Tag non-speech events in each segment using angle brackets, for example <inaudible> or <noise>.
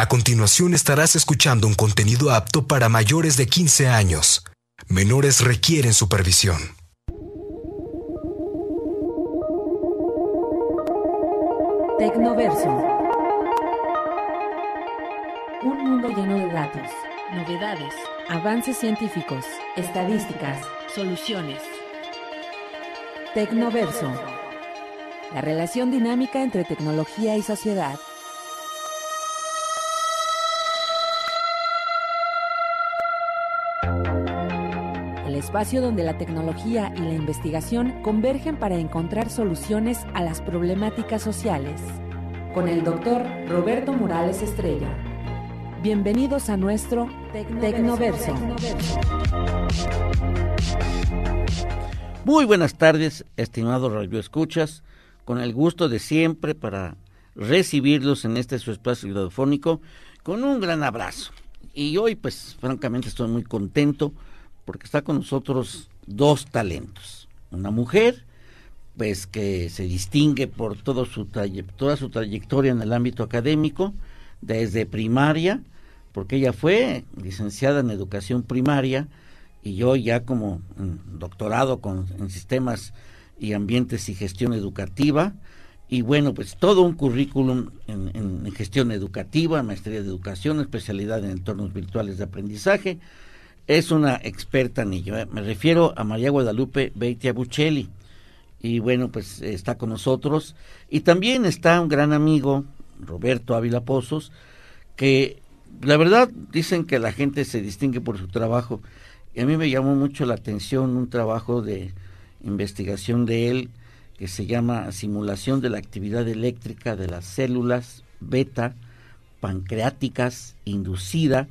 A continuación estarás escuchando un contenido apto para mayores de 15 años. Menores requieren supervisión. Tecnoverso. Un mundo lleno de datos, novedades, avances científicos, estadísticas, soluciones. Tecnoverso. La relación dinámica entre tecnología y sociedad. Espacio donde la tecnología y la investigación convergen para encontrar soluciones a las problemáticas sociales. Con el doctor Roberto Morales Estrella. Bienvenidos a nuestro Tecnoverso. Muy buenas tardes, estimados radioescuchas, con el gusto de siempre para recibirlos en este su espacio radiofónico con un gran abrazo. Y hoy, pues, francamente estoy muy contento porque está con nosotros dos talentos. Una mujer, pues, que se distingue por todo su toda su trayectoria en el ámbito académico, desde primaria, porque ella fue licenciada en educación primaria y yo ya como doctorado con, en sistemas y ambientes y gestión educativa, y bueno, pues todo un currículum en, gestión educativa, maestría de educación, especialidad en entornos virtuales de aprendizaje. Es una experta en ello. ¿eh? Me refiero a María Guadalupe Beitia Buccelli. Y bueno, pues está con nosotros. Y también está un gran amigo, Roberto Ávila Pozos, que la verdad dicen que la gente se distingue por su trabajo. Y a mí me llamó mucho la atención un trabajo de investigación de él que se llama Simulación de la actividad eléctrica de las células beta pancreáticas inducida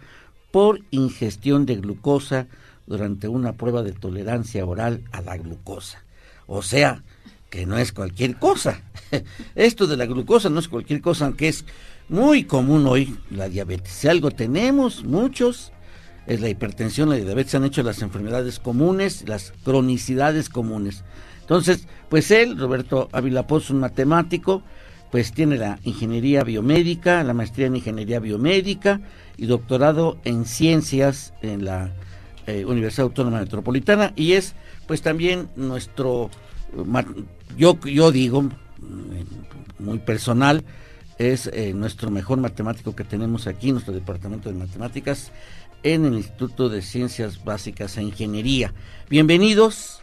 por ingestión de glucosa durante una prueba de tolerancia oral a la glucosa. O sea, que no es cualquier cosa. <laughs> Esto de la glucosa no es cualquier cosa, aunque es muy común hoy la diabetes. Si algo tenemos, muchos, es la hipertensión, la diabetes, han hecho las enfermedades comunes, las cronicidades comunes. Entonces, pues él, Roberto Ávila un matemático, pues tiene la ingeniería biomédica, la maestría en ingeniería biomédica y doctorado en ciencias en la eh, Universidad Autónoma Metropolitana y es pues también nuestro, yo, yo digo, mm, muy personal, es eh, nuestro mejor matemático que tenemos aquí, nuestro departamento de matemáticas, en el Instituto de Ciencias Básicas e Ingeniería. Bienvenidos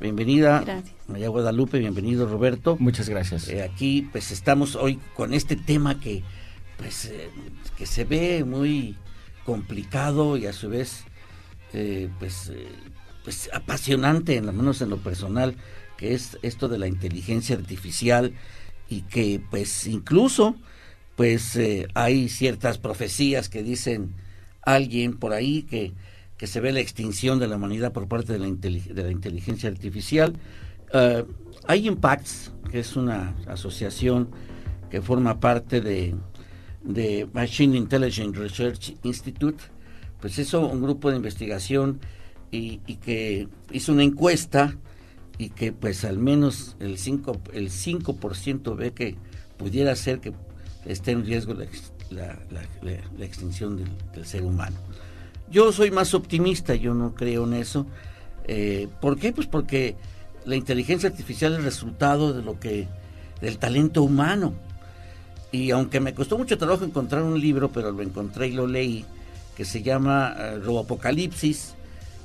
Bienvenida María Guadalupe, bienvenido Roberto. Muchas gracias. Eh, aquí pues estamos hoy con este tema que pues eh, que se ve muy complicado y a su vez eh, pues pues apasionante en lo menos en lo personal que es esto de la inteligencia artificial y que pues incluso pues hay ciertas profecías que dicen alguien por ahí que que se ve la extinción de la humanidad por parte de la, de la inteligencia artificial. Hay Impacts, que es una asociación que forma parte de, de Machine Intelligence Research Institute, pues eso, un grupo de investigación y, que hizo una encuesta y que pues al menos el 5%, el 5 ve que pudiera ser que esté en riesgo la, extinción del, ser humano. Yo soy más optimista, yo no creo en eso. Eh, ¿Por qué? Pues porque la inteligencia artificial es resultado de lo que del talento humano. Y aunque me costó mucho trabajo encontrar un libro, pero lo encontré y lo leí, que se llama uh, Roboapocalipsis,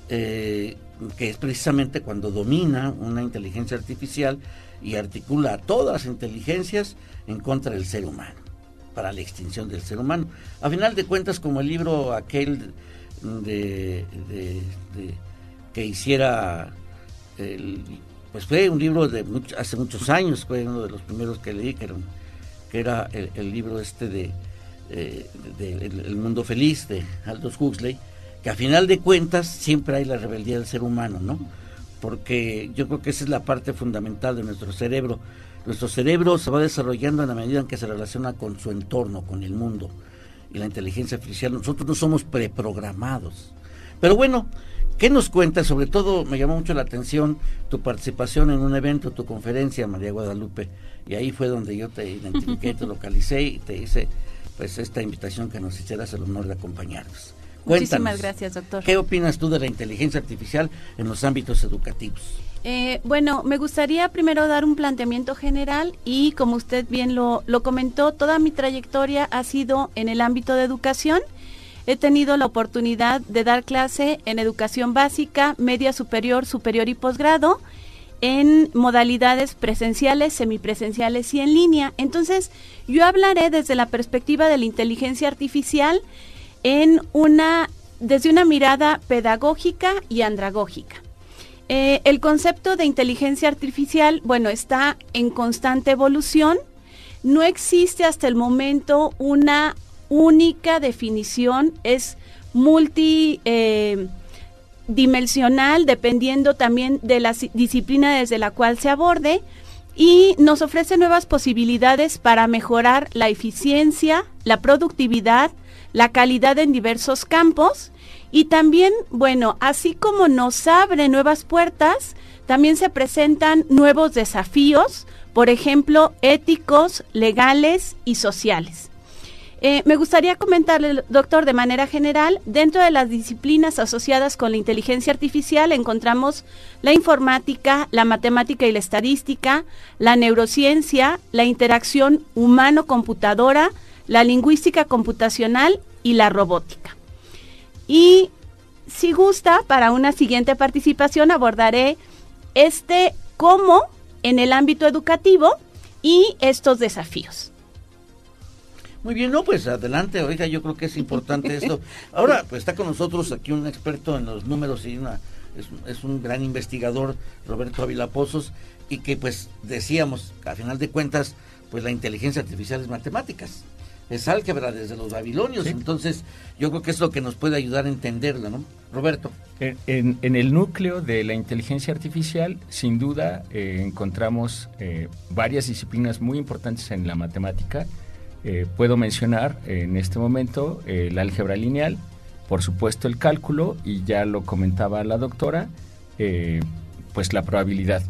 eh, que es precisamente cuando domina una inteligencia artificial y articula a todas las inteligencias en contra del ser humano, para la extinción del ser humano. A final de cuentas, como el libro aquel de, que hiciera pues fue un libro de hace muchos años fue uno de los primeros que leí que era, que era el, libro este de, eh, el, mundo feliz de Aldous Huxley que a final de cuentas siempre hay la rebeldía del ser humano no porque yo creo que esa es la parte fundamental de nuestro cerebro. Nuestro cerebro se va desarrollando en la medida en que se relaciona con su entorno con el mundo y la inteligencia artificial, nosotros no somos preprogramados. Pero bueno, ¿qué nos cuenta? Sobre todo me llamó mucho la atención tu participación en un evento, tu conferencia, María Guadalupe, y ahí fue donde yo te identifiqué, te <laughs> localicé y te hice pues esta invitación que nos hicieras el honor de acompañarnos. Muchísimas gracias, doctor. ¿Qué opinas tú de la inteligencia artificial en los ámbitos educativos? Eh, bueno, me gustaría primero dar un planteamiento general y como usted bien lo, lo comentó, toda mi trayectoria ha sido en el ámbito de educación. He tenido la oportunidad de dar clase en educación básica, media superior, superior y posgrado en modalidades presenciales, semipresenciales y en línea. Entonces, yo hablaré desde la perspectiva de la inteligencia artificial en una desde una mirada pedagógica y andragógica. Eh, el concepto de inteligencia artificial, bueno, está en constante evolución. No existe hasta el momento una única definición, es multidimensional, eh, dependiendo también de la disciplina desde la cual se aborde, y nos ofrece nuevas posibilidades para mejorar la eficiencia, la productividad, la calidad en diversos campos y también, bueno, así como nos abre nuevas puertas, también se presentan nuevos desafíos, por ejemplo, éticos, legales y sociales. Eh, me gustaría comentarle, doctor, de manera general, dentro de las disciplinas asociadas con la inteligencia artificial encontramos la informática, la matemática y la estadística, la neurociencia, la interacción humano-computadora, la lingüística computacional y la robótica. Y si gusta, para una siguiente participación abordaré este cómo en el ámbito educativo y estos desafíos. Muy bien, no, pues adelante, oiga, yo creo que es importante esto. <laughs> Ahora, pues está con nosotros aquí un experto en los números y una, es, es un gran investigador, Roberto Ávila Pozos, y que pues decíamos, a final de cuentas, pues la inteligencia artificial es matemáticas es álgebra desde los babilonios. Entonces, yo creo que es lo que nos puede ayudar a entenderla, ¿no? Roberto. En, el núcleo de la inteligencia artificial, sin duda, eh, encontramos eh, varias disciplinas muy importantes en la matemática. Eh, puedo mencionar en este momento el álgebra lineal, por supuesto el cálculo, y ya lo comentaba la doctora, pues la probabilidad.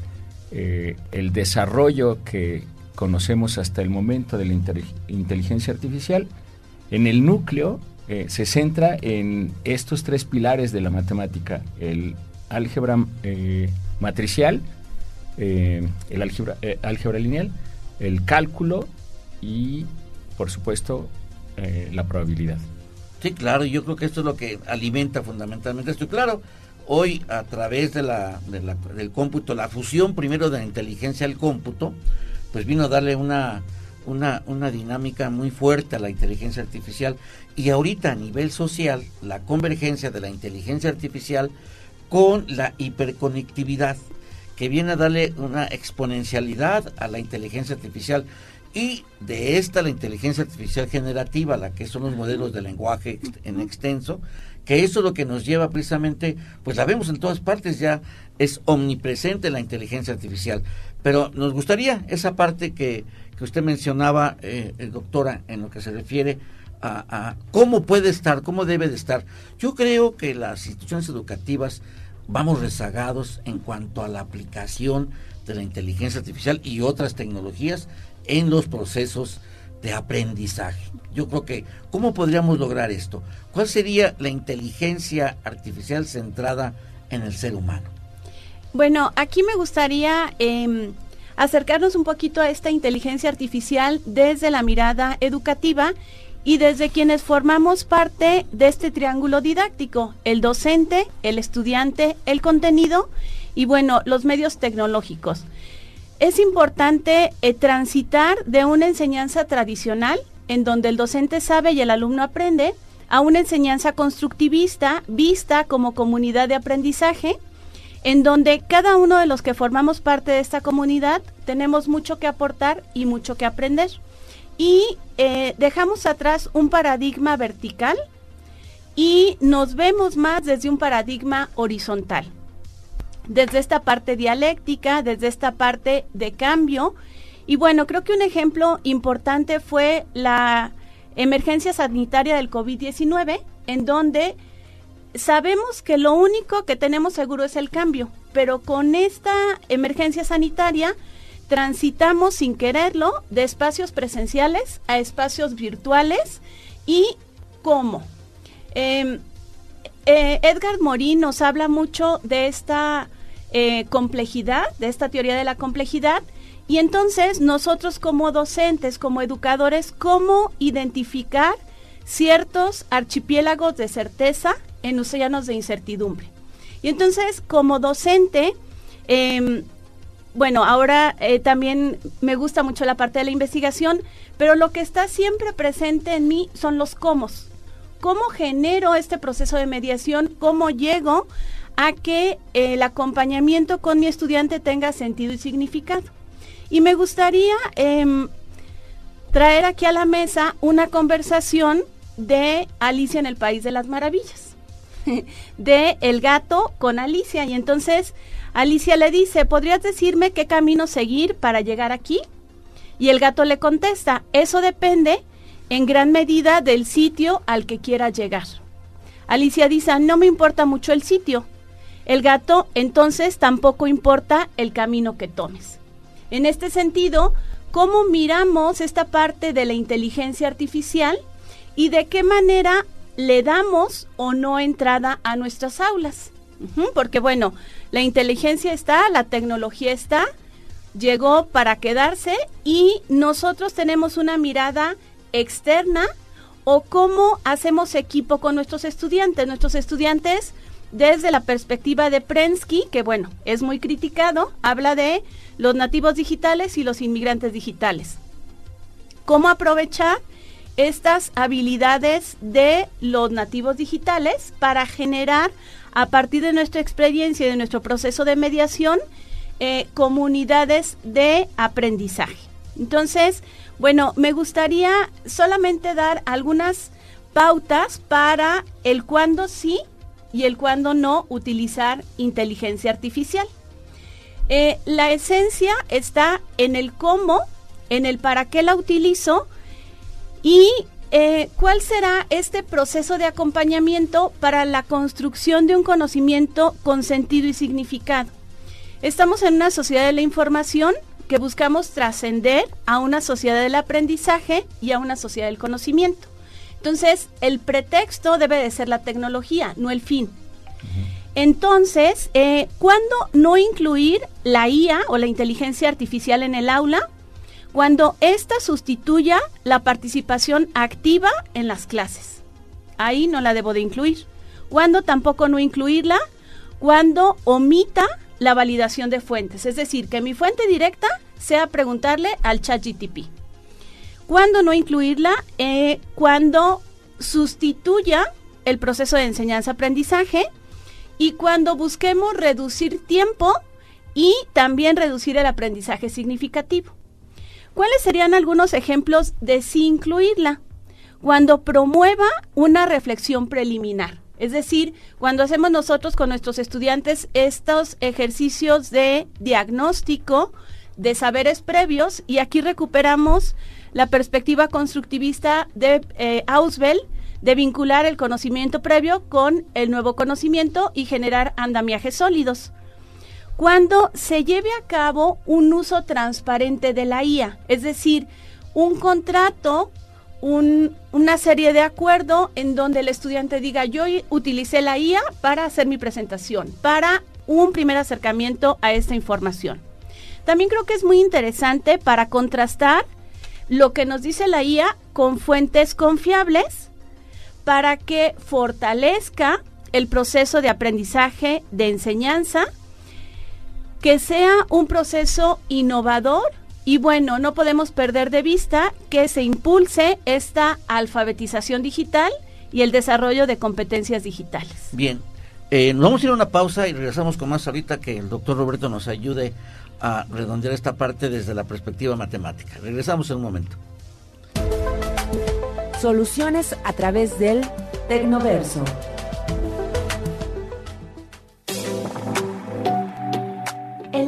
el desarrollo que, conocemos hasta el momento de la inteligencia artificial, en el núcleo eh, se centra en estos tres pilares de la matemática, el álgebra eh, matricial, eh, el álgebra, álgebra, lineal, el cálculo y, por supuesto, la probabilidad. Sí, claro, yo creo que esto es lo que alimenta fundamentalmente esto. Claro, hoy a través de la, del cómputo, la fusión primero de la inteligencia al cómputo, pues vino a darle una, una, una dinámica muy fuerte a la inteligencia artificial. Y ahorita a nivel social, la convergencia de la inteligencia artificial con la hiperconectividad, que viene a darle una exponencialidad a la inteligencia artificial. Y de esta la inteligencia artificial generativa, la que son los modelos de lenguaje en extenso, que eso es lo que nos lleva precisamente, pues la vemos en todas partes ya, es omnipresente la inteligencia artificial. Pero nos gustaría esa parte que, que usted mencionaba, eh, doctora, en lo que se refiere a, cómo puede estar, cómo debe de estar. Yo creo que las instituciones educativas vamos rezagados en cuanto a la aplicación de la inteligencia artificial y otras tecnologías en los procesos de aprendizaje. Yo creo que, ¿cómo podríamos lograr esto? ¿Cuál sería la inteligencia artificial centrada en el ser humano? Bueno, aquí me gustaría em, acercarnos un poquito a esta inteligencia artificial desde la mirada educativa y desde quienes formamos parte de este triángulo didáctico, el docente, el estudiante, el contenido y bueno, los medios tecnológicos. Es importante eh, transitar de una enseñanza tradicional, en donde el docente sabe y el alumno aprende, a una enseñanza constructivista, vista como comunidad de aprendizaje, en donde cada uno de los que formamos parte de esta comunidad tenemos mucho que aportar y mucho que aprender. Y eh, dejamos atrás un paradigma vertical y nos vemos más desde un paradigma horizontal. Desde esta parte dialéctica, desde esta parte de cambio. Y bueno, creo que un ejemplo importante fue la emergencia sanitaria del COVID-19, en donde sabemos que lo único que tenemos seguro es el cambio, pero con esta emergencia sanitaria transitamos sin quererlo de espacios presenciales a espacios virtuales y cómo. Em, eh, Edgar Morin nos habla mucho de esta eh, complejidad, de esta teoría de la complejidad, y entonces nosotros como docentes, como educadores, ¿cómo identificar ciertos archipiélagos de certeza en océanos de incertidumbre? Y entonces, como docente, em, bueno, ahora eh, también me gusta mucho la parte de la investigación, pero lo que está siempre presente en mí son los cómo. ¿Cómo genero este proceso de mediación? ¿Cómo llego a que el acompañamiento con mi estudiante tenga sentido y significado? Y me gustaría em, traer aquí a la mesa una conversación de Alicia en el País de las Maravillas, <laughs> de El gato con Alicia. Y entonces Alicia le dice, ¿podrías decirme qué camino seguir para llegar aquí? Y el gato le contesta, eso depende en gran medida del sitio al que quiera llegar. Alicia dice, no me importa mucho el sitio. El gato entonces tampoco importa el camino que tomes. En este sentido, ¿cómo miramos esta parte de la inteligencia artificial y de qué manera le damos o no entrada a nuestras aulas? porque bueno, la inteligencia está, la tecnología está, llegó para quedarse y nosotros tenemos una mirada externa o cómo hacemos equipo con nuestros estudiantes. Nuestros estudiantes, desde la perspectiva de Prensky, que bueno, es muy criticado, habla de los nativos digitales y los inmigrantes digitales. ¿Cómo aprovechar estas habilidades de los nativos digitales para generar a partir de nuestra experiencia y de nuestro proceso de mediación, eh, comunidades de aprendizaje. Entonces, bueno, me gustaría solamente dar algunas pautas para el cuándo sí y el cuándo no utilizar inteligencia artificial. Eh, la esencia está en el cómo, en el para qué la utilizo y eh, ¿Cuál será este proceso de acompañamiento para la construcción de un conocimiento con sentido y significado? Estamos en una sociedad de la información que buscamos trascender a una sociedad del aprendizaje y a una sociedad del conocimiento. Entonces, el pretexto debe de ser la tecnología, no el fin. Entonces, eh, ¿cuándo no incluir la IA o la inteligencia artificial en el aula? cuando ésta sustituya la participación activa en las clases. Ahí no la debo de incluir. Cuando tampoco no incluirla, cuando omita la validación de fuentes, es decir, que mi fuente directa sea preguntarle al chat GTP. Cuando no incluirla, eh, cuando sustituya el proceso de enseñanza-aprendizaje y cuando busquemos reducir tiempo y también reducir el aprendizaje significativo. ¿Cuáles serían algunos ejemplos de sí incluirla? Cuando promueva una reflexión preliminar. Es decir, cuando hacemos nosotros con nuestros estudiantes estos ejercicios de diagnóstico de saberes previos, y aquí recuperamos la perspectiva constructivista de eh, de vincular el conocimiento previo con el nuevo conocimiento y generar andamiajes sólidos cuando se lleve a cabo un uso transparente de la IA, es decir, un contrato, una serie de acuerdo en donde el estudiante diga yo utilicé la IA para hacer mi presentación, para un primer acercamiento a esta información. También creo que es muy interesante para contrastar lo que nos dice la IA con fuentes confiables para que fortalezca el proceso de aprendizaje, de enseñanza que sea un proceso innovador y bueno, no podemos perder de vista que se impulse esta alfabetización digital y el desarrollo de competencias digitales. Bien, eh, vamos a ir a una pausa y regresamos con más ahorita que el doctor Roberto nos ayude a redondear esta parte desde la perspectiva matemática. Regresamos en un momento. Soluciones a través del Tecnoverso.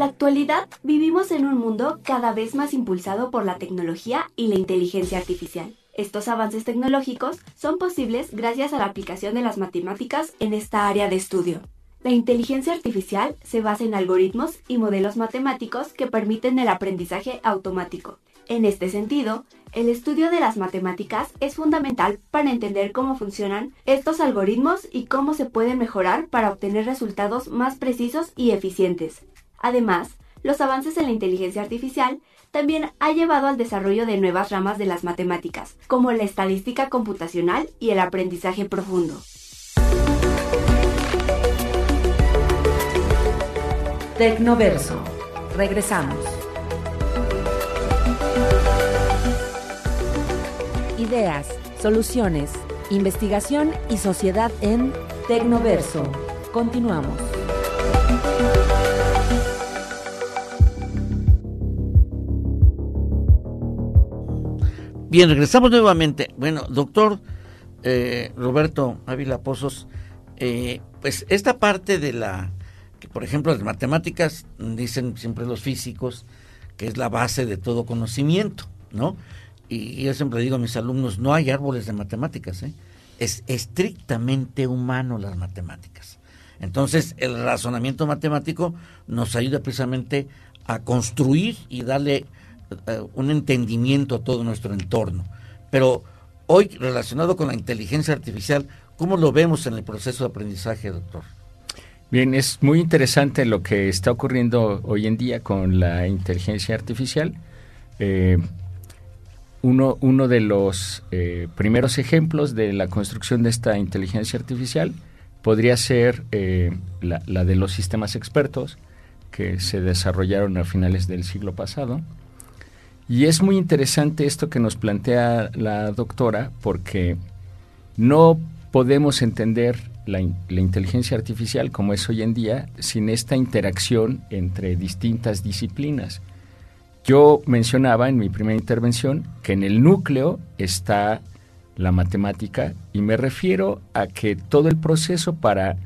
la actualidad vivimos en un mundo cada vez más impulsado por la tecnología y la inteligencia artificial. Estos avances tecnológicos son posibles gracias a la aplicación de las matemáticas en esta área de estudio. La inteligencia artificial se basa en algoritmos y modelos matemáticos que permiten el aprendizaje automático. En este sentido, el estudio de las matemáticas es fundamental para entender cómo funcionan estos algoritmos y cómo se pueden mejorar para obtener resultados más precisos y eficientes. Además, los avances en la inteligencia artificial también ha llevado al desarrollo de nuevas ramas de las matemáticas, como la estadística computacional y el aprendizaje profundo. Tecnoverso. Regresamos. Ideas, soluciones, investigación y sociedad en Tecnoverso. Continuamos. Bien, regresamos nuevamente. Bueno, doctor eh, Roberto Ávila Pozos, eh, pues esta parte de la por ejemplo las matemáticas, dicen siempre los físicos, que es la base de todo conocimiento, ¿no? Y yo siempre digo a mis alumnos, no hay árboles de matemáticas, ¿eh? es estrictamente humano las matemáticas. Entonces, el razonamiento matemático nos ayuda precisamente a construir y darle eh, un entendimiento a todo nuestro entorno. Pero hoy, relacionado con la inteligencia artificial, ¿cómo lo vemos en el proceso de aprendizaje, doctor? Bien, es muy interesante lo que está ocurriendo hoy en día con la inteligencia artificial. Eh, uno, de los eh, primeros ejemplos de la construcción de esta inteligencia artificial podría ser eh, la, de los sistemas expertos que se desarrollaron a finales del siglo pasado. Y es muy interesante esto que nos plantea la doctora porque no podemos entender la, inteligencia artificial como es hoy en día sin esta interacción entre distintas disciplinas. Yo mencionaba en mi primera intervención que en el núcleo está la matemática y me refiero a que todo el proceso para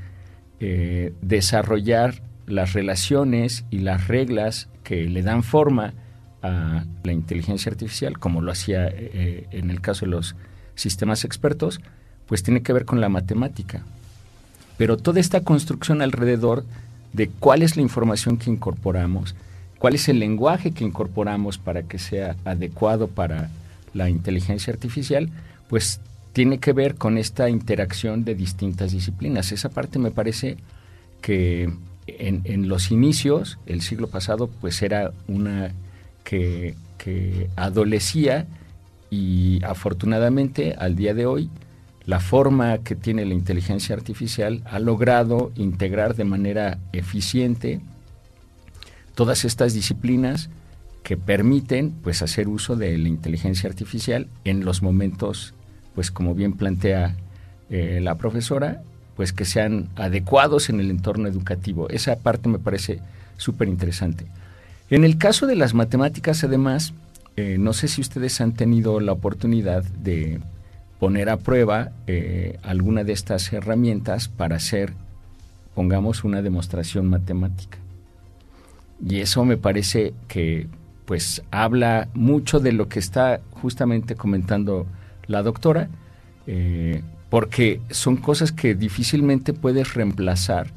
eh, desarrollar las relaciones y las reglas que le dan forma a la inteligencia artificial, como lo hacía eh, en el caso de los sistemas expertos, pues tiene que ver con la matemática pero toda esta construcción alrededor de cuál es la información que incorporamos, cuál es el lenguaje que incorporamos para que sea adecuado para la inteligencia artificial, pues tiene que ver con esta interacción de distintas disciplinas. Esa parte me parece que en, los inicios, el siglo pasado, pues era una que, que adolecía y afortunadamente al día de hoy la forma que tiene la inteligencia artificial ha logrado integrar de manera eficiente todas estas disciplinas que permiten pues hacer uso de la inteligencia artificial en los momentos pues como bien plantea eh, la profesora pues que sean adecuados en el entorno educativo. Esa parte me parece súper interesante en el caso de las matemáticas además eh, no sé si ustedes han tenido la oportunidad de poner a prueba eh, alguna de estas herramientas para hacer, pongamos, una demostración matemática. Y eso me parece que pues habla mucho de lo que está justamente comentando la doctora, eh, porque son cosas que difícilmente puedes reemplazar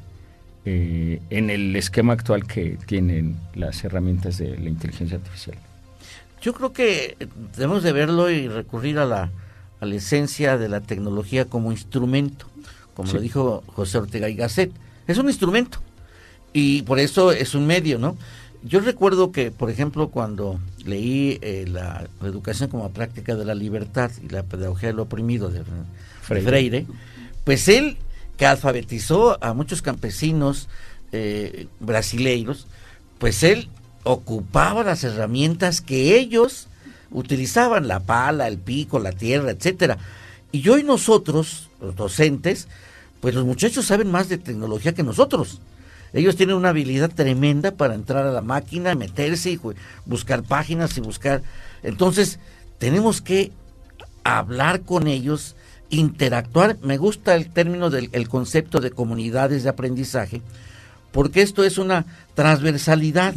eh, en el esquema actual que tienen las herramientas de la inteligencia artificial. Yo creo que debemos de verlo y recurrir a la, a la esencia de la tecnología como instrumento, como lo dijo José Ortega y Gasset. Es un instrumento y por eso es un medio, ¿no? Yo recuerdo que, por ejemplo, cuando leí eh, la, educación como práctica de la libertad y la pedagogía del oprimido de Freire, pues él que alfabetizó a muchos campesinos eh, brasileiros, pues él ocupaba las herramientas que ellos utilizaban la pala, el pico, la tierra, etcétera. Y hoy nosotros, los docentes, pues los muchachos saben más de tecnología que nosotros. Ellos tienen una habilidad tremenda para entrar a la máquina, meterse y buscar páginas y buscar. Entonces, tenemos que hablar con ellos, interactuar. Me gusta el término del el concepto de comunidades de aprendizaje, porque esto es una transversalidad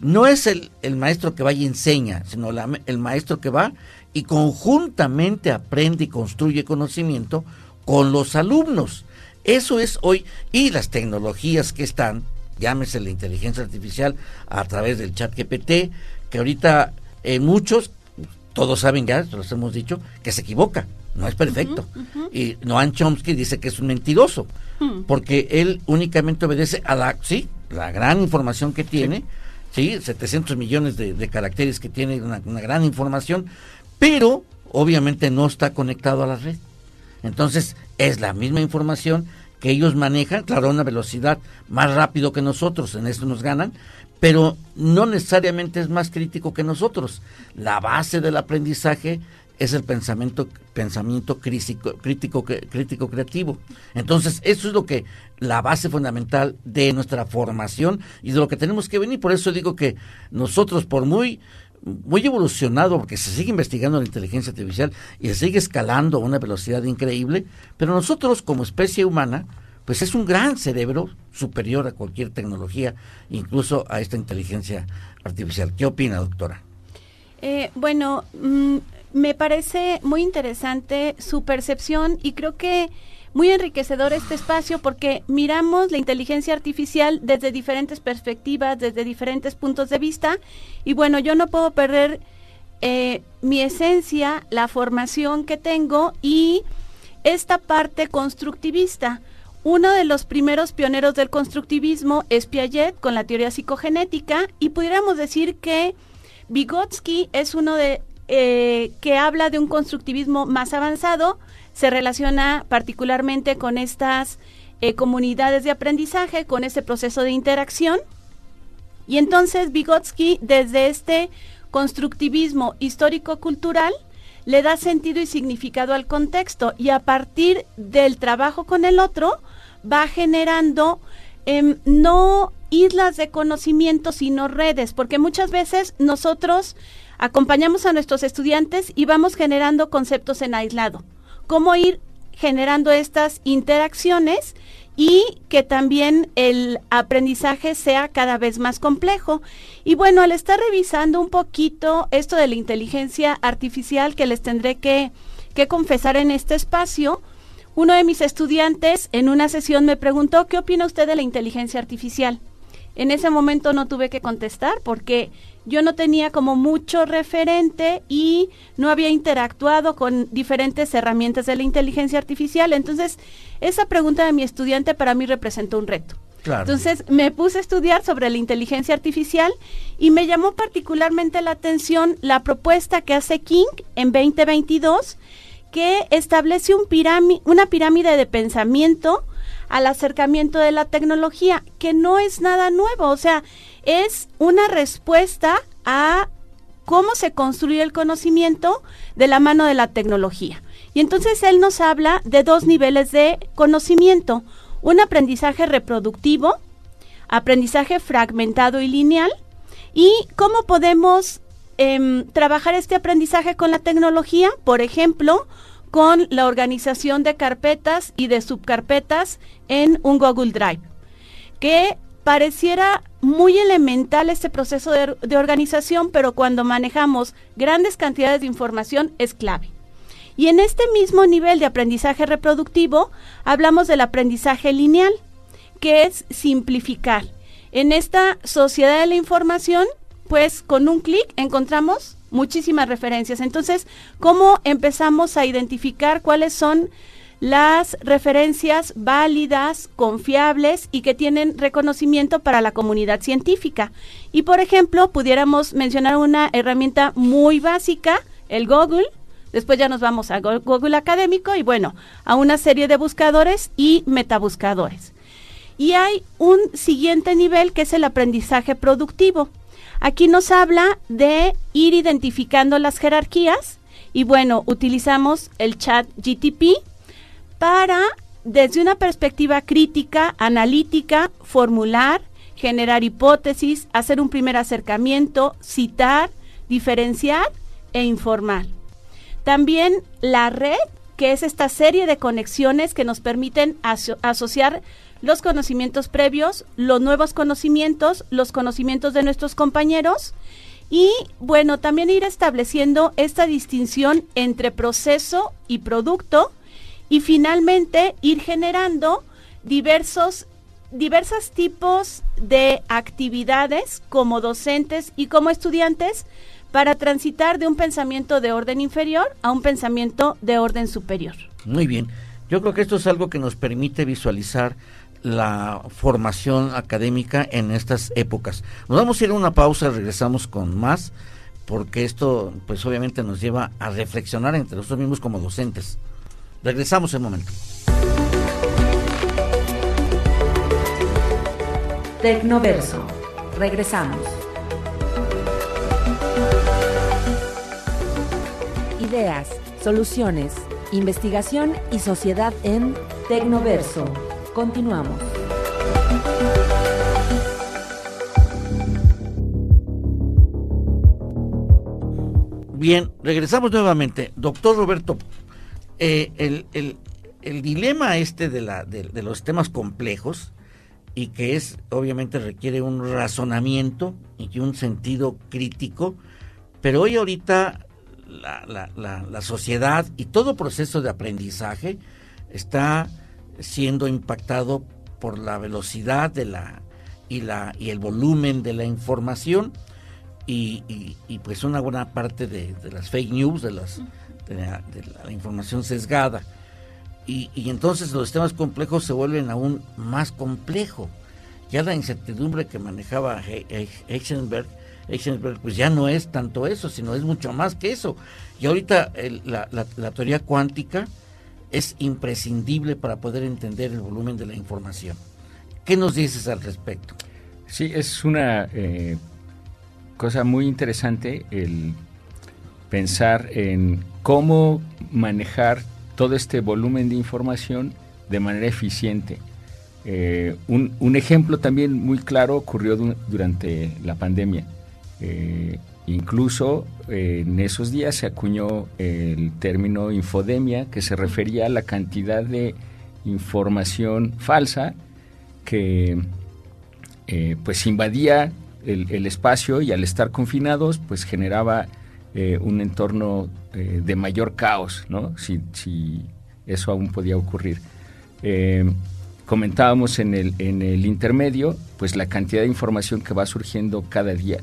no es el, maestro que va y enseña, sino el maestro que va y conjuntamente aprende y construye conocimiento con los alumnos. eso es hoy, y las tecnologías que están, llámese la inteligencia artificial a través del chat GPT, que ahorita eh, muchos, todos saben ya, los hemos dicho, que se equivoca, no es perfecto. Y Noam Chomsky dice que es un mentiroso, porque él únicamente obedece a la, sí, la gran información que tiene, sí, 700 millones de, caracteres que tiene, una, gran información, pero obviamente no está conectado a la red. Entonces, es la misma información que ellos manejan, claro, a una velocidad más rápido que nosotros, en eso nos ganan, pero no necesariamente es más crítico que nosotros. La base del aprendizaje es el pensamiento pensamiento crítico, crítico crítico creativo. Entonces, eso es lo que la base fundamental de nuestra formación y de lo que tenemos que venir, por eso digo que nosotros por muy muy evolucionado porque se sigue investigando la inteligencia artificial y se sigue escalando a una velocidad increíble, pero nosotros como especie humana, pues es un gran cerebro superior a cualquier tecnología, incluso a esta inteligencia artificial. ¿Qué opina, doctora? Eh, bueno, mm, me parece muy interesante su percepción y creo que muy enriquecedor este espacio porque miramos la inteligencia artificial desde diferentes perspectivas, desde diferentes puntos de vista. Y bueno, yo no puedo perder eh, mi esencia, la formación que tengo y esta parte constructivista. Uno de los primeros pioneros del constructivismo es Piaget con la teoría psicogenética y pudiéramos decir que Vygotsky es uno de eh, que habla de un constructivismo más avanzado, se relaciona particularmente con estas eh, comunidades de aprendizaje, con este proceso de interacción. Y entonces Vygotsky, desde este constructivismo histórico-cultural, le da sentido y significado al contexto y a partir del trabajo con el otro va generando em, no islas de conocimiento, sino redes, porque muchas veces nosotros acompañamos a nuestros estudiantes y vamos generando conceptos en aislado cómo ir generando estas interacciones y que también el aprendizaje sea cada vez más complejo. Y bueno, al estar revisando un poquito esto de la inteligencia artificial que les tendré que, que confesar en este espacio, uno de mis estudiantes en una sesión me preguntó, ¿qué opina usted de la inteligencia artificial? En ese momento no tuve que contestar porque yo no tenía como mucho referente y no había interactuado con diferentes herramientas de la inteligencia artificial. Entonces, esa pregunta de mi estudiante para mí representó un reto. Entonces, me puse a estudiar sobre la inteligencia artificial y me llamó particularmente la atención la propuesta que hace King en 2022 que establece un una pirámide de pensamiento al acercamiento de la tecnología, que no es nada nuevo, o sea, es una respuesta a cómo se construye el conocimiento de la mano de la tecnología. Y entonces él nos habla de dos niveles de conocimiento, un aprendizaje reproductivo, aprendizaje fragmentado y lineal, y cómo podemos em, trabajar este aprendizaje con la tecnología, por ejemplo, con la organización de carpetas y de subcarpetas en un Google Drive, que pareciera muy elemental este proceso de, organización, pero cuando manejamos grandes cantidades de información es clave. Y en este mismo nivel de aprendizaje reproductivo hablamos del aprendizaje lineal, que es simplificar. En esta sociedad de la información, pues con un clic encontramos muchísimas referencias. Entonces, ¿cómo empezamos a identificar cuáles son las referencias válidas, confiables y que tienen reconocimiento para la comunidad científica. Y por ejemplo, pudiéramos mencionar una herramienta muy básica, el Google, después ya nos vamos a Google académico y bueno, a una serie de buscadores y metabuscadores. Y hay un siguiente nivel que es el aprendizaje productivo. Aquí nos habla de ir identificando las jerarquías y bueno, utilizamos el chat GTP para, desde una perspectiva crítica, analítica, formular, generar hipótesis, hacer un primer acercamiento, citar, diferenciar e informar. También la red, que es esta serie de conexiones que nos permiten asociar los conocimientos previos, los nuevos conocimientos, los conocimientos de nuestros compañeros y bueno, también ir estableciendo esta distinción entre proceso y producto y finalmente ir generando diversos diversos tipos de actividades como docentes y como estudiantes para transitar de un pensamiento de orden inferior a un pensamiento de orden superior. Muy bien. Yo creo que esto es algo que nos permite visualizar la formación académica en estas épocas. Nos vamos a ir a una pausa, regresamos con más, porque esto pues obviamente nos lleva a reflexionar entre nosotros mismos como docentes. Regresamos en un momento. Tecnoverso. Regresamos. Ideas, soluciones, investigación y sociedad en Tecnoverso. Continuamos. Bien, regresamos nuevamente. Doctor Roberto, eh, el, dilema este de, la, de los temas complejos y que es obviamente requiere un razonamiento y un sentido crítico, pero hoy ahorita la, la, sociedad y todo proceso de aprendizaje está siendo impactado por la velocidad de la y la y el volumen de la información y, y, pues una buena parte de, las fake news de las de la información sesgada y, entonces los sistemas complejos se vuelven aún más complejos. Ya la incertidumbre que manejaba Heisenberg, Heisenberg pues ya no es tanto eso, sino es mucho más que eso. Y ahorita la, teoría cuántica es imprescindible para poder entender el volumen de la información. ¿Qué nos dices al respecto? Sí, es una eh, cosa muy interesante el pensar en cómo manejar todo este volumen de información de manera eficiente. Eh, un, ejemplo también muy claro ocurrió durante la pandemia. Eh, incluso eh, en esos días se acuñó el término infodemia, que se refería a la cantidad de información falsa que pues invadía el, espacio y al estar confinados pues generaba un entorno eh, de mayor caos, ¿no? Si, eso aún podía ocurrir. Eh, comentábamos en el, en el intermedio, pues la cantidad de información que va surgiendo cada día.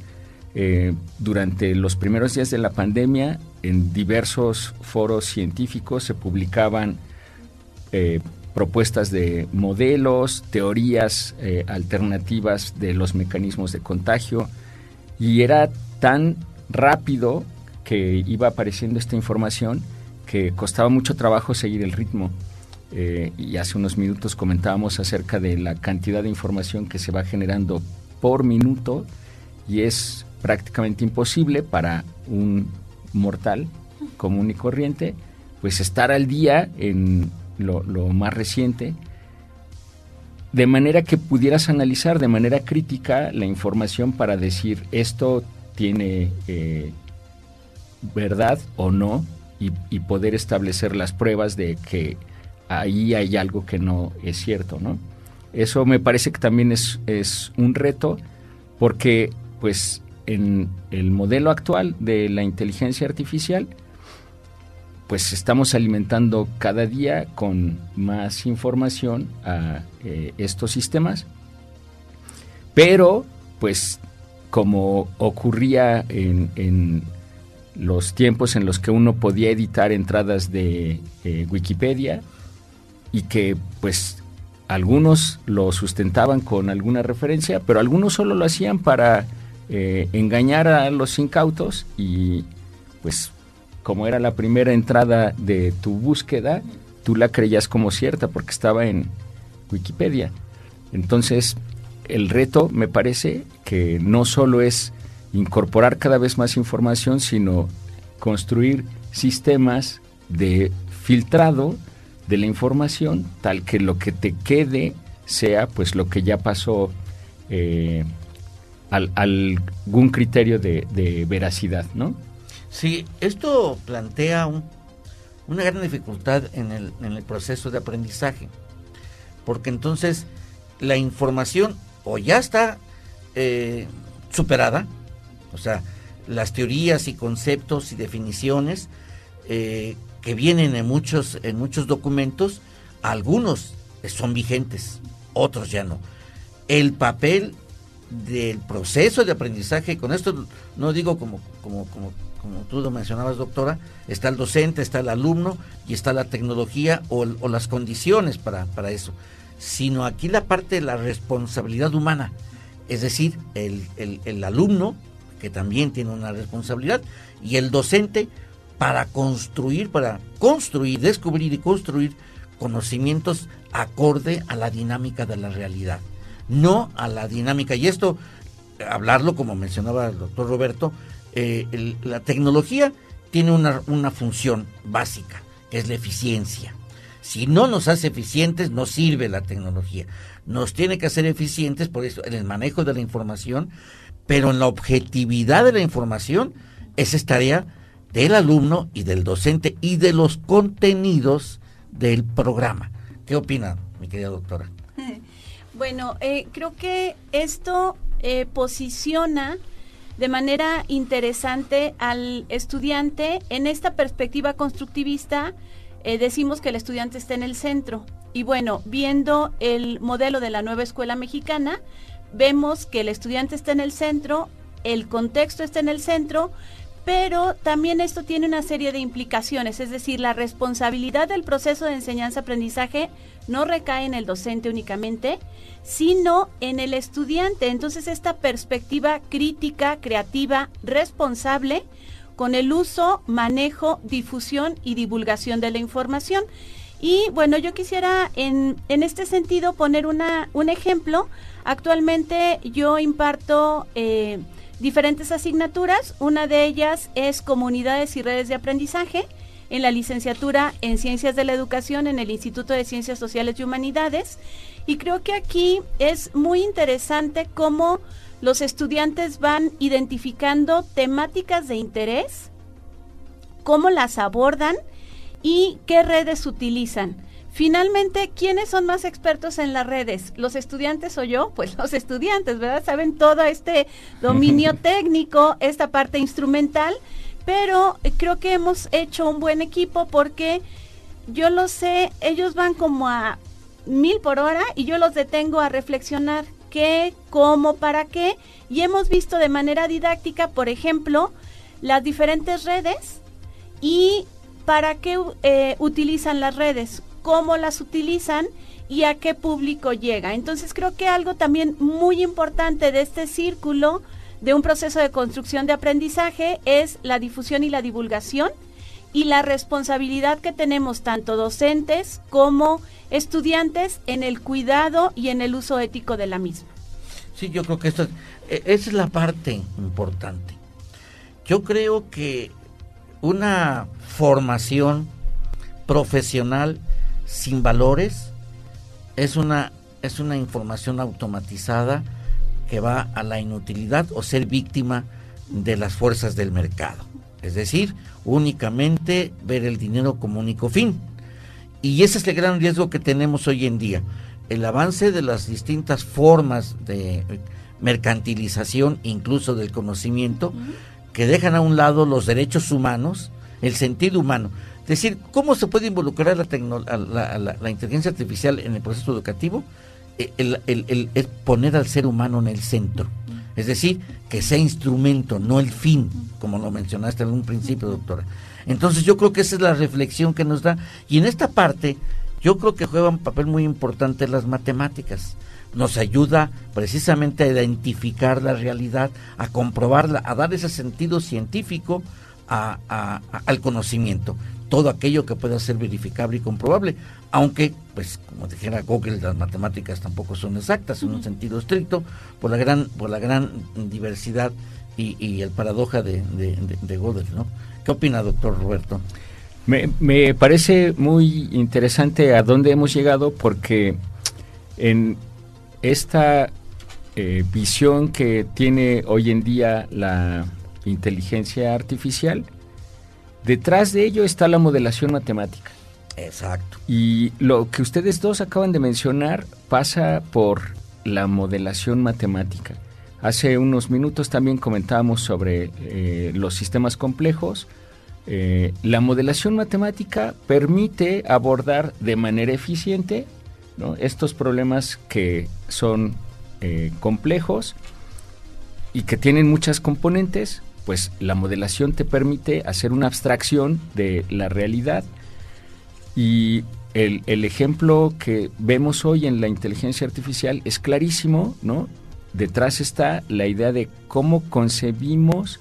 Eh, durante los primeros días de la pandemia, en diversos foros científicos se publicaban propuestas de modelos, teorías alternativas de los mecanismos de contagio, y era tan rápido que iba apareciendo esta información que costaba mucho trabajo seguir el ritmo. Eh, y hace unos minutos comentábamos acerca de la cantidad de información que se va generando por minuto y es prácticamente imposible para un mortal común y corriente pues estar al día en lo, más reciente de manera que pudieras analizar de manera crítica la información para decir esto tiene eh, verdad o no y, poder establecer las pruebas de que ahí hay algo que no es cierto, ¿no? Eso me parece que también es, es un reto porque pues en el modelo actual de la inteligencia artificial pues estamos alimentando cada día con más información a eh, estos sistemas, pero pues como ocurría en, en los tiempos en los que uno podía editar entradas de eh, Wikipedia y que pues algunos lo sustentaban con alguna referencia, pero algunos solo lo hacían para eh, engañar a los incautos y pues como era la primera entrada de tu búsqueda, tú la creías como cierta porque estaba en Wikipedia. Entonces, el reto me parece que no solo es incorporar cada vez más información, sino construir sistemas de filtrado de la información tal que lo que te quede sea pues lo que ya pasó eh, al, algún criterio de, veracidad, ¿no? Sí, esto plantea una gran dificultad en el, en el proceso de aprendizaje, porque entonces la información o ya está eh, superada, o sea, las teorías y conceptos y definiciones eh, que vienen en muchos, en muchos documentos, algunos son vigentes, otros ya no. El papel del proceso de aprendizaje, con esto no digo como, como, como, como tú lo mencionabas, doctora, está el docente, está el alumno y está la tecnología o, las condiciones para, para, eso, sino aquí la parte de la responsabilidad humana, es decir, el, el alumno, que también tiene una responsabilidad, y el docente para construir, para construir, descubrir y construir conocimientos acorde a la dinámica de la realidad no a la dinámica. Y esto, hablarlo como mencionaba el doctor Roberto, eh, la tecnología tiene una, una función básica, que es la eficiencia. Si no nos hace eficientes, no sirve la tecnología. Nos tiene que hacer eficientes por eso, en el manejo de la información, pero en la objetividad de la información, esa es tarea del alumno y del docente y de los contenidos del programa. ¿Qué opina, mi querida doctora? <laughs> Bueno, eh, creo que esto eh, posiciona de manera interesante al estudiante en esta perspectiva constructivista. Eh, decimos que el estudiante está en el centro. Y bueno, viendo el modelo de la nueva escuela mexicana, vemos que el estudiante está en el centro, el contexto está en el centro, pero también esto tiene una serie de implicaciones, es decir, la responsabilidad del proceso de enseñanza-aprendizaje no recae en el docente únicamente, sino en el estudiante. Entonces, esta perspectiva crítica, creativa, responsable, con el uso, manejo, difusión y divulgación de la información. Y bueno, yo quisiera en, en este sentido poner una, un ejemplo. Actualmente yo imparto eh, diferentes asignaturas. Una de ellas es comunidades y redes de aprendizaje en la licenciatura en Ciencias de la Educación en el Instituto de Ciencias Sociales y Humanidades. Y creo que aquí es muy interesante cómo los estudiantes van identificando temáticas de interés, cómo las abordan y qué redes utilizan. Finalmente, ¿quiénes son más expertos en las redes? ¿Los estudiantes o yo? <laughs> Pues los estudiantes, ¿verdad? Saben todo este dominio <laughs> técnico, esta parte instrumental, pero creo que hemos hecho un buen equipo porque yo lo sé, ellos van como a mil por hora y yo los detengo a reflexionar qué, cómo, para qué. Y hemos visto de manera didáctica, por ejemplo, las diferentes redes y para qué eh, utilizan las redes, cómo las utilizan y a qué público llega. Entonces creo que algo también muy importante de este círculo de un proceso de construcción de aprendizaje es la difusión y la divulgación y la responsabilidad que tenemos tanto docentes como estudiantes en el cuidado y en el uso ético de la misma. Sí, yo creo que esto e, es la parte importante. Yo creo que una formación profesional sin valores es una es una información automatizada que va a la inutilidad o ser víctima de las fuerzas del mercado. Es decir, únicamente ver el dinero como único fin. Y ese es el gran riesgo que tenemos hoy en día. El avance de las distintas formas de mercantilización, incluso del conocimiento, que dejan a un lado los derechos humanos, el sentido humano. Es decir, ¿cómo se puede involucrar la, la, inteligencia artificial en el proceso educativo? Eh, el, el, poner al ser humano en el centro. Es decir, que sea instrumento, no el fin, como lo mencionaste en un principio, doctora. Entonces yo creo que esa es la reflexión que nos da. Y en esta parte, yo creo que juega un papel muy importante las matemáticas. Nos ayuda precisamente a identificar la realidad, a comprobarla, a dar ese sentido científico al conocimiento. Todo aquello que pueda ser verificable y comprobable. Aunque, pues, como dijera Google, las matemáticas tampoco son exactas en un sentido estricto, por la gran, por la gran diversidad y, el paradoja de, de, de Gödel, ¿no? ¿Qué opina, doctor Roberto? Me, parece muy interesante a dónde hemos llegado porque en esta eh, visión que tiene hoy en día la inteligencia artificial, detrás de ello está la modelación matemática. Exacto. Y lo que ustedes dos acaban de mencionar pasa por la modelación matemática. Hace unos minutos también comentábamos sobre eh, los sistemas complejos. Eh, la modelación matemática permite abordar de manera eficiente Estos problemas que son eh, complejos y que tienen muchas componentes, pues la modelación te permite hacer una abstracción de la realidad y el, el, ejemplo que vemos hoy en la inteligencia artificial es clarísimo, ¿no? Detrás está la idea de cómo concebimos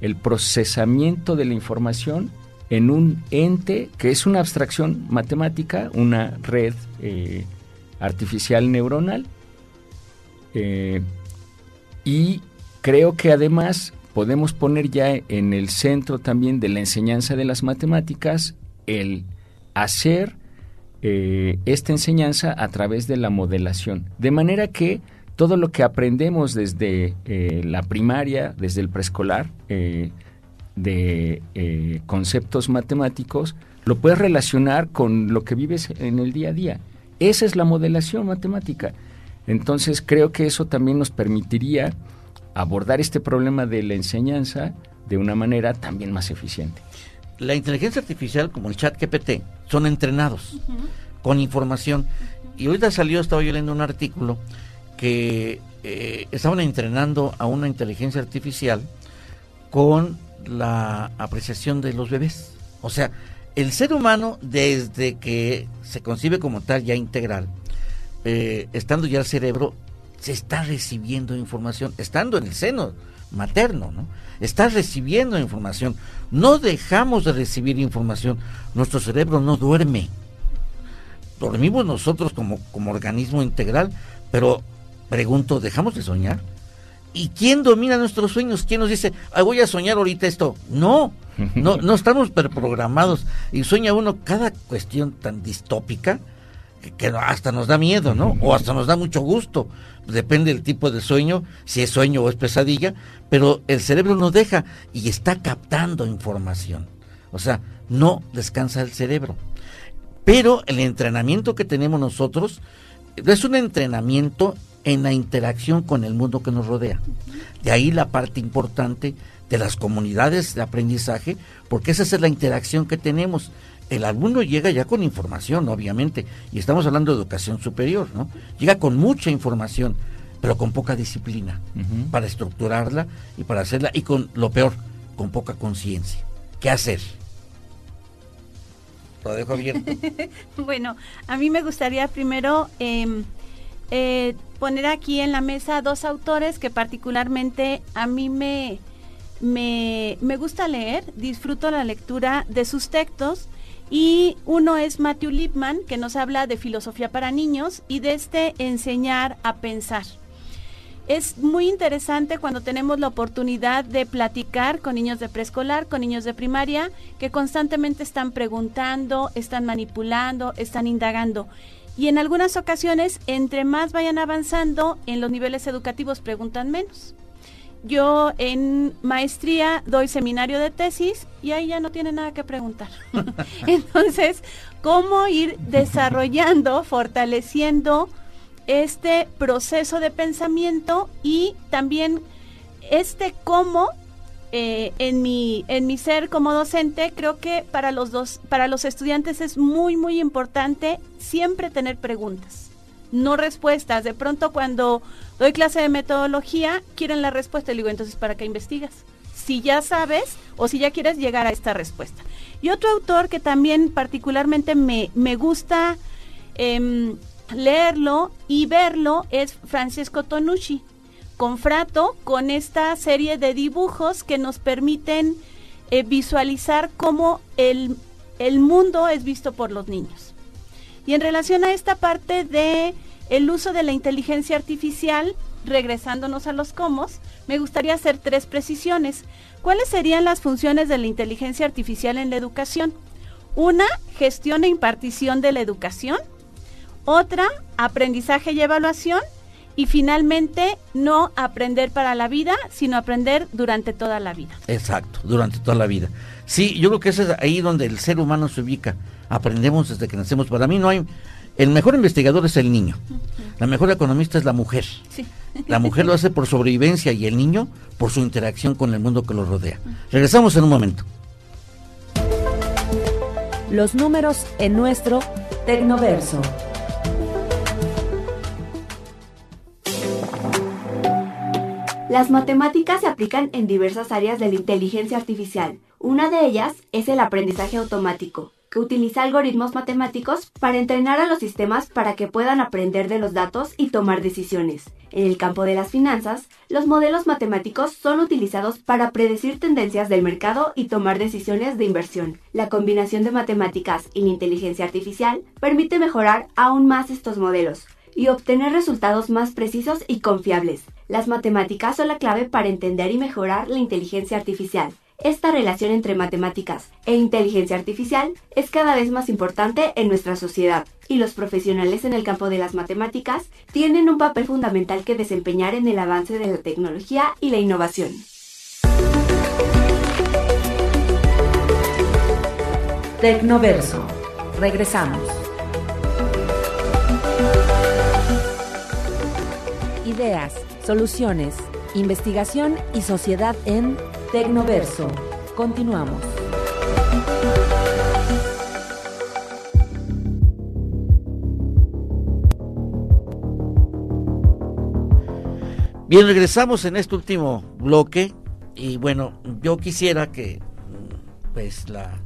el procesamiento de la información en un ente que es una abstracción matemática, una red eh, artificial neuronal. Eh, y creo que además podemos poner ya en el centro también de la enseñanza de las matemáticas el hacer eh, esta enseñanza a través de la modelación. De manera que todo lo que aprendemos desde la primaria, desde el preescolar, de eh, conceptos matemáticos, lo puedes relacionar con lo que vives en el día a día. Esa es la modelación matemática. Entonces creo que eso también nos permitiría abordar este problema de la enseñanza de una manera también más eficiente. La inteligencia artificial, como el chat GPT, son entrenados con información. Y ahorita salió, estaba yo leyendo un artículo que eh, estaban entrenando a una inteligencia artificial con la apreciación de los bebés. O sea, el ser humano desde que se concibe como tal ya integral, eh, estando ya el cerebro, se está recibiendo información, estando en el seno materno, ¿no? Está recibiendo información. No dejamos de recibir información. Nuestro cerebro no duerme. Dormimos nosotros como, como organismo integral, pero pregunto, ¿dejamos de soñar? ¿Y quién domina nuestros sueños? ¿Quién nos dice, voy a soñar ahorita esto? No, no, <laughs> no estamos preprogramados. Y sueña uno cada cuestión tan distópica que, hasta nos da miedo, ¿no? O hasta nos da mucho gusto. Depende del tipo de sueño, si es sueño o es pesadilla, pero el cerebro no deja y está captando información. O sea, no descansa el cerebro. Pero el entrenamiento que tenemos nosotros es un entrenamiento en la interacción con el mundo que nos rodea. De ahí la parte importante de las comunidades de aprendizaje, porque esa es la interacción que tenemos. El alumno llega ya con información, obviamente, y estamos hablando de educación superior, ¿no? Llega con mucha información, pero con poca disciplina para estructurarla y para hacerla, y con lo peor, con poca conciencia. ¿Qué hacer? Lo dejo abierto. <laughs> bueno, a mí me gustaría primero em, eh, poner aquí en la mesa dos autores que particularmente a mí me, me, gusta leer, disfruto la lectura de sus textos. Y uno es Matthew Lipman, que nos habla de filosofía para niños y de este enseñar a pensar. Es muy interesante cuando tenemos la oportunidad de platicar con niños de preescolar, con niños de primaria, que constantemente están preguntando, están manipulando, están indagando y en algunas ocasiones, entre más vayan avanzando en los niveles educativos, preguntan menos. Yo en maestría doy seminario de tesis y ahí ya no tiene nada que preguntar. <laughs> Entonces, ¿cómo ir desarrollando, fortaleciendo este proceso de pensamiento y también este cómo eh, en, mi, en mi ser como docente, creo que para los, dos, para los estudiantes es muy, muy importante siempre tener preguntas, no respuestas. De pronto cuando doy clase de metodología, quieren la respuesta y digo, entonces, ¿para qué investigas? Si ya sabes o si ya quieres llegar a esta respuesta. Y otro autor que también particularmente me, me gusta em, leerlo y verlo es Francesco Tonucci Confrato con esta serie de dibujos que nos permiten eh, visualizar cómo el, el, mundo es visto por los niños. Y en relación a esta parte de uso de la inteligencia artificial, regresándonos a los cómo, me gustaría hacer tres precisiones. ¿Cuáles serían las funciones de la inteligencia artificial en la educación? Una, gestión e impartición de la educación. Otra, aprendizaje y evaluación y finalmente no aprender para la vida, sino aprender durante toda la vida. Exacto, durante toda la vida. Sí, yo creo que es ahí donde el ser humano se ubica. Aprendemos desde que nacemos. Para mí no hay... El mejor investigador es el niño. La mejor economista es la mujer. La mujer lo hace por sobrevivencia y el niño por su interacción con el mundo que lo rodea. Regresamos en un momento. Los números en nuestro Tecnoverso. Las matemáticas se aplican en diversas áreas de la inteligencia artificial. Una de ellas es el aprendizaje automático, que utiliza algoritmos matemáticos para entrenar a los sistemas para que puedan aprender de los datos y tomar decisiones. En el campo de las finanzas, los modelos matemáticos son utilizados para predecir tendencias del mercado y tomar decisiones de inversión. La combinación de matemáticas y la inteligencia artificial permite mejorar aún más estos modelos y obtener resultados más precisos y confiables. Las matemáticas son la clave para entender y mejorar la inteligencia artificial. Esta relación entre matemáticas e inteligencia artificial es cada vez más importante en nuestra sociedad y los profesionales en el campo de las matemáticas tienen un papel fundamental que desempeñar en el avance de la tecnología y la innovación. Tecnoverso. Regresamos. Ideas, soluciones, investigación y sociedad en Tecnoverso. Continuamos. Bien, regresamos en este último bloque y bueno, yo quisiera que pues la,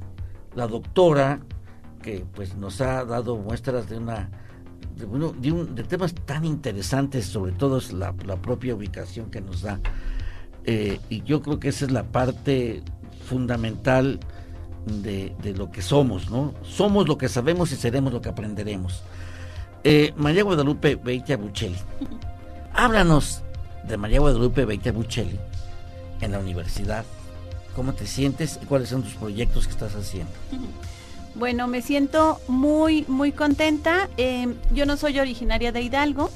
la doctora que pues nos ha dado muestras de una de, bueno, de, un, de temas tan interesantes, sobre todo es la, la propia ubicación que nos da. Eh, y yo creo que esa es la parte fundamental de, de, lo que somos, ¿no? Somos lo que sabemos y seremos lo que aprenderemos. Eh, María Guadalupe Beitia Buccelli, <laughs> háblanos de María Guadalupe Beitia Buccelli en la universidad. ¿Cómo te sientes y cuáles son tus proyectos que estás haciendo? <laughs> Bueno, me siento muy, muy contenta. Eh, yo no soy originaria de Hidalgo.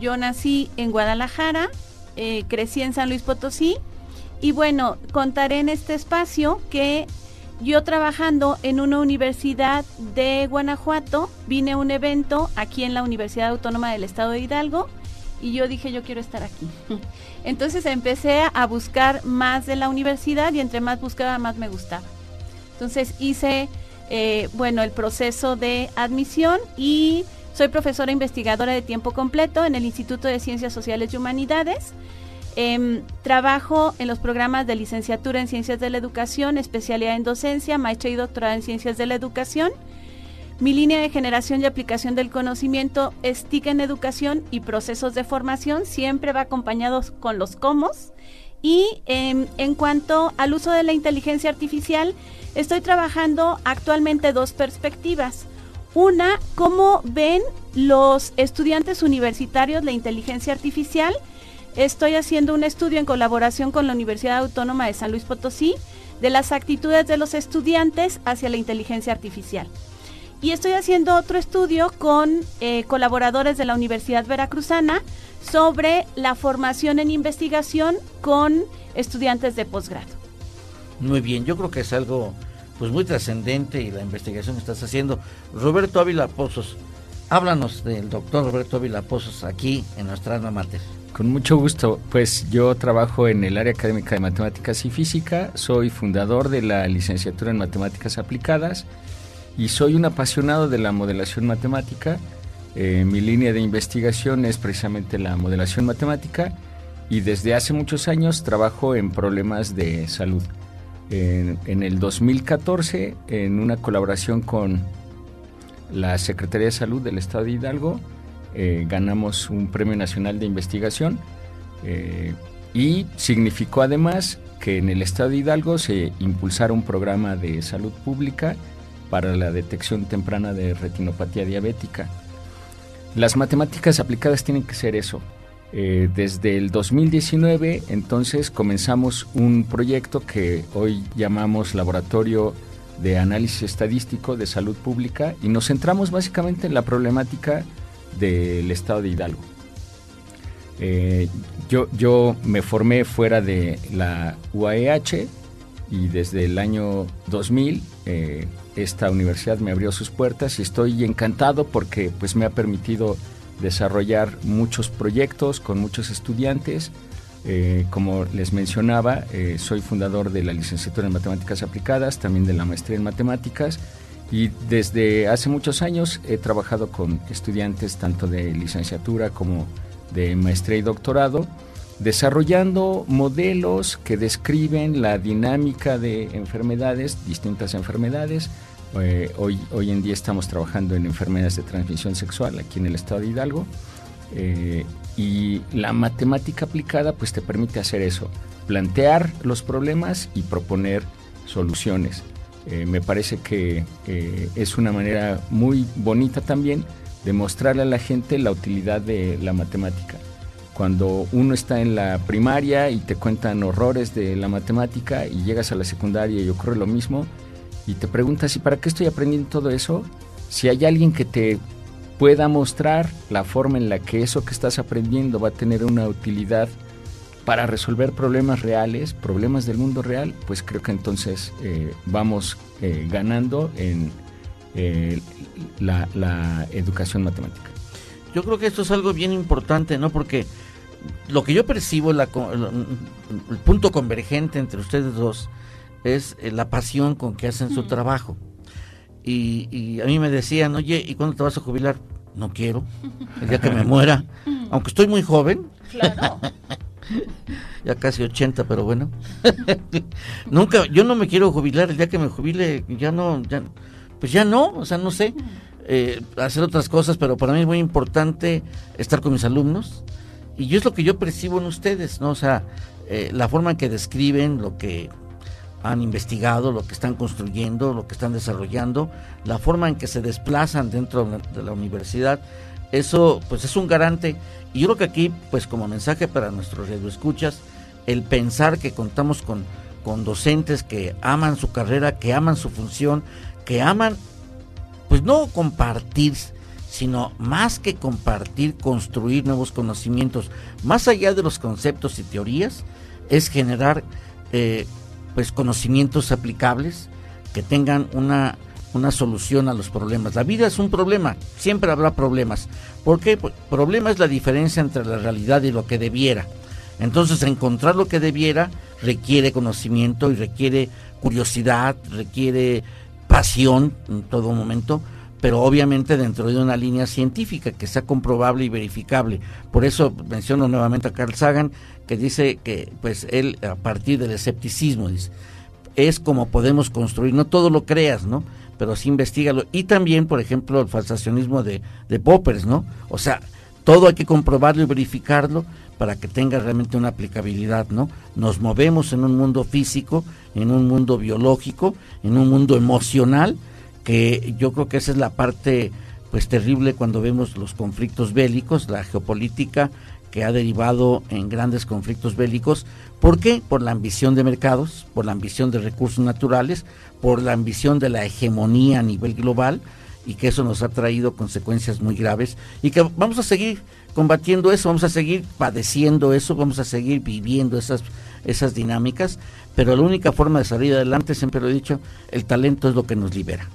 Yo nací en Guadalajara, eh, crecí en San Luis Potosí. Y bueno, contaré en este espacio que yo trabajando en una universidad de Guanajuato, vine a un evento aquí en la Universidad Autónoma del Estado de Hidalgo y yo dije, yo quiero estar aquí. <laughs> Entonces empecé a buscar más de la universidad y entre más buscaba, más me gustaba. Entonces hice eh, bueno, el proceso de admisión y soy profesora investigadora de tiempo completo en el Instituto de Ciencias Sociales y Humanidades. Eh, trabajo en los programas de licenciatura en Ciencias de la Educación, especialidad en docencia, maestría y doctorado en Ciencias de la Educación. Mi línea de generación y aplicación del conocimiento es en educación y procesos de formación, siempre va acompañado con los comos. Y eh, en cuanto al uso de la inteligencia artificial, estoy trabajando actualmente dos perspectivas. Una, cómo ven los estudiantes universitarios la inteligencia artificial. Estoy haciendo un estudio en colaboración con la Universidad Autónoma de San Luis Potosí de las actitudes de los estudiantes hacia la inteligencia artificial. Y estoy haciendo otro estudio con eh, colaboradores de la Universidad Veracruzana sobre la formación en investigación con estudiantes de posgrado. Muy bien, yo creo que es algo pues muy trascendente y la investigación que estás haciendo. Roberto Ávila Pozos, háblanos del doctor Roberto Ávila Pozos aquí en nuestra alma mater. Con mucho gusto, pues yo trabajo en el área académica de matemáticas y física, soy fundador de la licenciatura en matemáticas aplicadas y soy un apasionado de la modelación matemática. Eh, mi línea de investigación es precisamente la modelación matemática y desde hace muchos años trabajo en problemas de salud. En, el 2014, en una colaboración con la Secretaría de Salud del Estado de Hidalgo, eh, ganamos un Premio Nacional de Investigación eh, y significó además que en el Estado de Hidalgo se impulsara un programa de salud pública para la detección temprana de retinopatía diabética. Las matemáticas aplicadas tienen que ser eso, eh, desde el 2019 entonces comenzamos un proyecto que hoy llamamos Laboratorio de Análisis Estadístico de Salud Pública y nos centramos básicamente en la problemática del estado de Hidalgo. Eh, yo, yo me formé fuera de la UAEH y desde el año 2000 eh, esta universidad me abrió sus puertas y estoy encantado porque pues me ha permitido desarrollar muchos proyectos con muchos estudiantes. Eh, como les mencionaba, eh, soy fundador de la licenciatura en matemáticas aplicadas, también de la maestría en matemáticas y desde hace muchos años he trabajado con estudiantes tanto de licenciatura como de maestría y doctorado desarrollando modelos que describen la dinámica de enfermedades, distintas enfermedades. Eh, hoy, hoy en día estamos trabajando en enfermedades de transmisión sexual aquí en el estado de Hidalgo. Eh, y la matemática aplicada pues te permite hacer eso, plantear los problemas y proponer soluciones. Eh, me parece que es una manera muy bonita también de mostrarle a la gente la utilidad de la matemática. Cuando uno está en la primaria y te cuentan horrores de la matemática y llegas a la secundaria y ocurre lo mismo y te preguntas, ¿y para qué estoy aprendiendo todo eso? Si hay alguien que te pueda mostrar la forma en la que eso que estás aprendiendo va a tener una utilidad para resolver problemas reales, problemas del mundo real, pues creo que entonces eh, vamos eh, ganando en eh, la, educación matemática. Yo creo que esto es algo bien importante, ¿no? Porque lo que yo percibo, el, punto convergente entre ustedes dos, es la pasión con que hacen su trabajo. Y, a mí me decían, oye, ¿y cuándo te vas a jubilar? No quiero, el día que me muera, aunque estoy muy joven. Claro. <laughs> ya casi 80, pero bueno. <laughs> Nunca, yo no me quiero jubilar, el día que me jubile, ya no, ya, pues ya no, o sea, no sé, eh, hacer otras cosas, pero para mí es muy importante estar con mis alumnos. Y yo es lo que yo percibo en ustedes, ¿no? O sea, eh, la forma en que describen lo que han investigado, lo que están construyendo, lo que están desarrollando, la forma en que se desplazan dentro de la universidad, eso pues es un garante. Y yo creo que aquí, pues como mensaje para nuestros radioescuchas, el pensar que contamos con, con docentes que aman su carrera, que aman su función, que aman, pues no compartir, sino más que compartir, construir nuevos conocimientos, más allá de los conceptos y teorías, es generar eh, pues conocimientos aplicables que tengan una, una solución a los problemas. La vida es un problema, siempre habrá problemas. ¿Por qué? Pues, problema es la diferencia entre la realidad y lo que debiera. Entonces, encontrar lo que debiera requiere conocimiento y requiere curiosidad, requiere pasión en todo momento, pero obviamente dentro de una línea científica que sea comprobable y verificable. Por eso menciono nuevamente a Carl Sagan, que dice que pues él a partir del escepticismo dice, es como podemos construir, no todo lo creas, ¿no? Pero sí investigalo. Y también, por ejemplo, el falsacionismo de, de ¿no? O sea, todo hay que comprobarlo y verificarlo para que tenga realmente una aplicabilidad, ¿no? Nos movemos en un mundo físico, en un mundo biológico, en un mundo emocional, que yo creo que esa es la parte pues terrible cuando vemos los conflictos bélicos, la geopolítica que ha derivado en grandes conflictos bélicos. ¿Por qué? Por la ambición de mercados, por la ambición de recursos naturales, por la ambición de la hegemonía a nivel global y que eso nos ha traído consecuencias muy graves y que vamos a seguir combatiendo eso, vamos a seguir padeciendo eso, vamos a seguir viviendo esas, esas dinámicas, pero la única forma de salir adelante, siempre lo he dicho, el talento es lo que nos libera.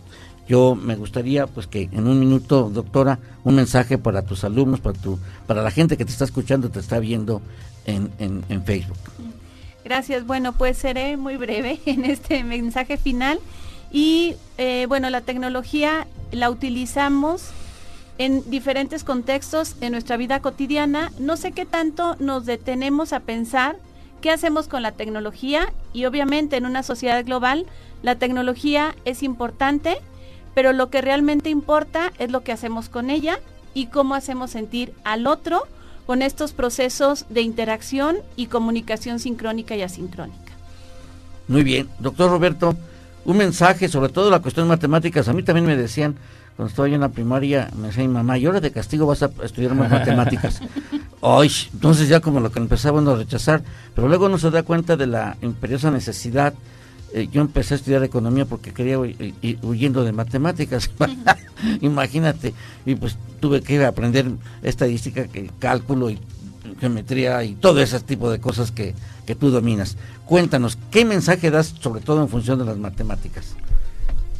Yo me gustaría pues que en un minuto, doctora, un mensaje para tus alumnos, para tu, para la gente que te está escuchando, te está viendo en, en, Facebook. Gracias. Bueno, pues seré muy breve <laughs> en este mensaje final. Y eh, bueno, la tecnología la utilizamos en diferentes contextos en nuestra vida cotidiana. No sé qué tanto nos detenemos a pensar qué hacemos con la tecnología y obviamente en una sociedad global la tecnología es importante, pero lo que realmente importa es lo que hacemos con ella y cómo hacemos sentir al otro con estos procesos de interacción y comunicación sincrónica y asincrónica. Muy bien, doctor Roberto, un mensaje sobre todo la cuestión de matemáticas. A mí también me decían, cuando estaba yo en la primaria, me decía mi mamá, y ahora de castigo vas a estudiar más matemáticas. <laughs> Ay, entonces ya como lo que empezaba a rechazar, pero luego no se da cuenta de la imperiosa necesidad. Eh, yo empecé a estudiar economía porque quería ir huyendo de matemáticas. <laughs> Imagínate, y pues tuve que aprender estadística, cálculo y geometría y todo ese tipo de cosas que, que tú dominas. Cuéntanos, ¿qué mensaje das sobre todo en función de las matemáticas?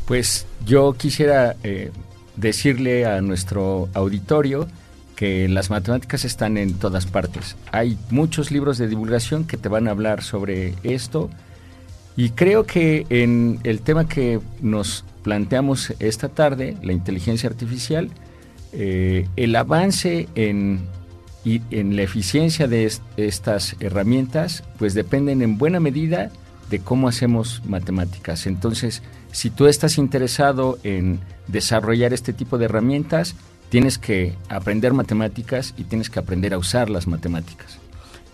Pues yo quisiera eh, decirle a nuestro auditorio que las matemáticas están en todas partes. Hay muchos libros de divulgación que te van a hablar sobre esto y creo que en el tema que nos planteamos esta tarde, la inteligencia artificial, eh, el avance en y en la eficiencia de estas herramientas, pues dependen en buena medida de cómo hacemos matemáticas. Entonces, si tú estás interesado en desarrollar este tipo de herramientas, tienes que aprender matemáticas y tienes que aprender a usar las matemáticas.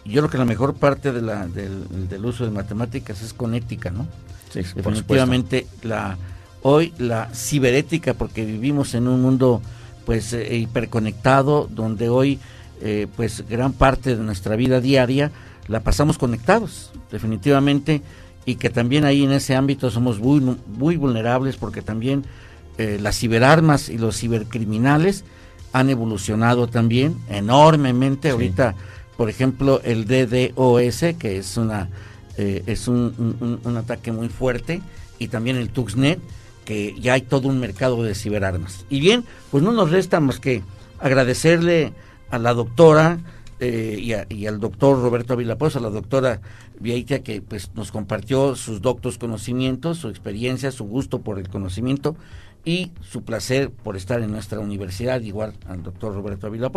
Yo creo que la mejor parte de la, del, uso de matemáticas es con ética, ¿no? Sí, Definitivamente la hoy la ciberética, porque vivimos en un mundo pues eh, hiperconectado, donde hoy eh, pues gran parte de nuestra vida diaria la pasamos conectados, definitivamente, y que también ahí en ese ámbito somos muy, muy vulnerables porque también eh, las ciberarmas y los cibercriminales han evolucionado también enormemente. Ahorita, por ejemplo, el DDoS, que es una eh, es un, un, ataque muy fuerte, y también el Tuxnet, que ya hay todo un mercado de ciberarmas. Y bien, pues no nos resta más que agradecerle a la doctora eh, y, al doctor Roberto Avilapos, a la doctora Vieitia, que pues nos compartió sus doctos conocimientos, su experiencia, su gusto por el conocimiento y su placer por estar en nuestra universidad, igual al doctor Roberto Avila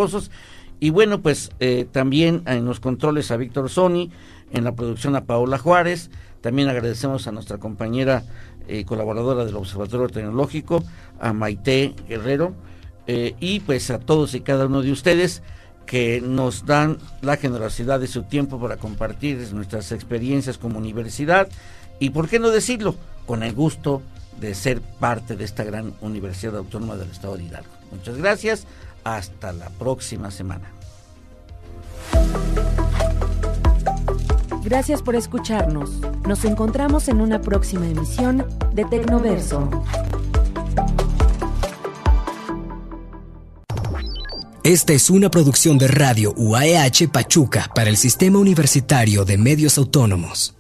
Y bueno, pues eh, también en los controles a Víctor Sony, en la producción a Paola Juárez, también agradecemos a nuestra compañera eh, colaboradora del Observatorio Tecnológico, a Maite Guerrero, eh, y pues a todos y cada uno de ustedes que nos dan la generosidad de su tiempo para compartir nuestras experiencias como universidad y, ¿por qué no decirlo?, con el gusto de ser parte de esta gran Universidad Autónoma del Estado de Hidalgo. Muchas gracias, hasta la próxima semana. Gracias por escucharnos. Nos encontramos en una próxima emisión de Tecnoverso. Esta es una producción de Radio UAEH Pachuca para el Sistema Universitario de Medios Autónomos.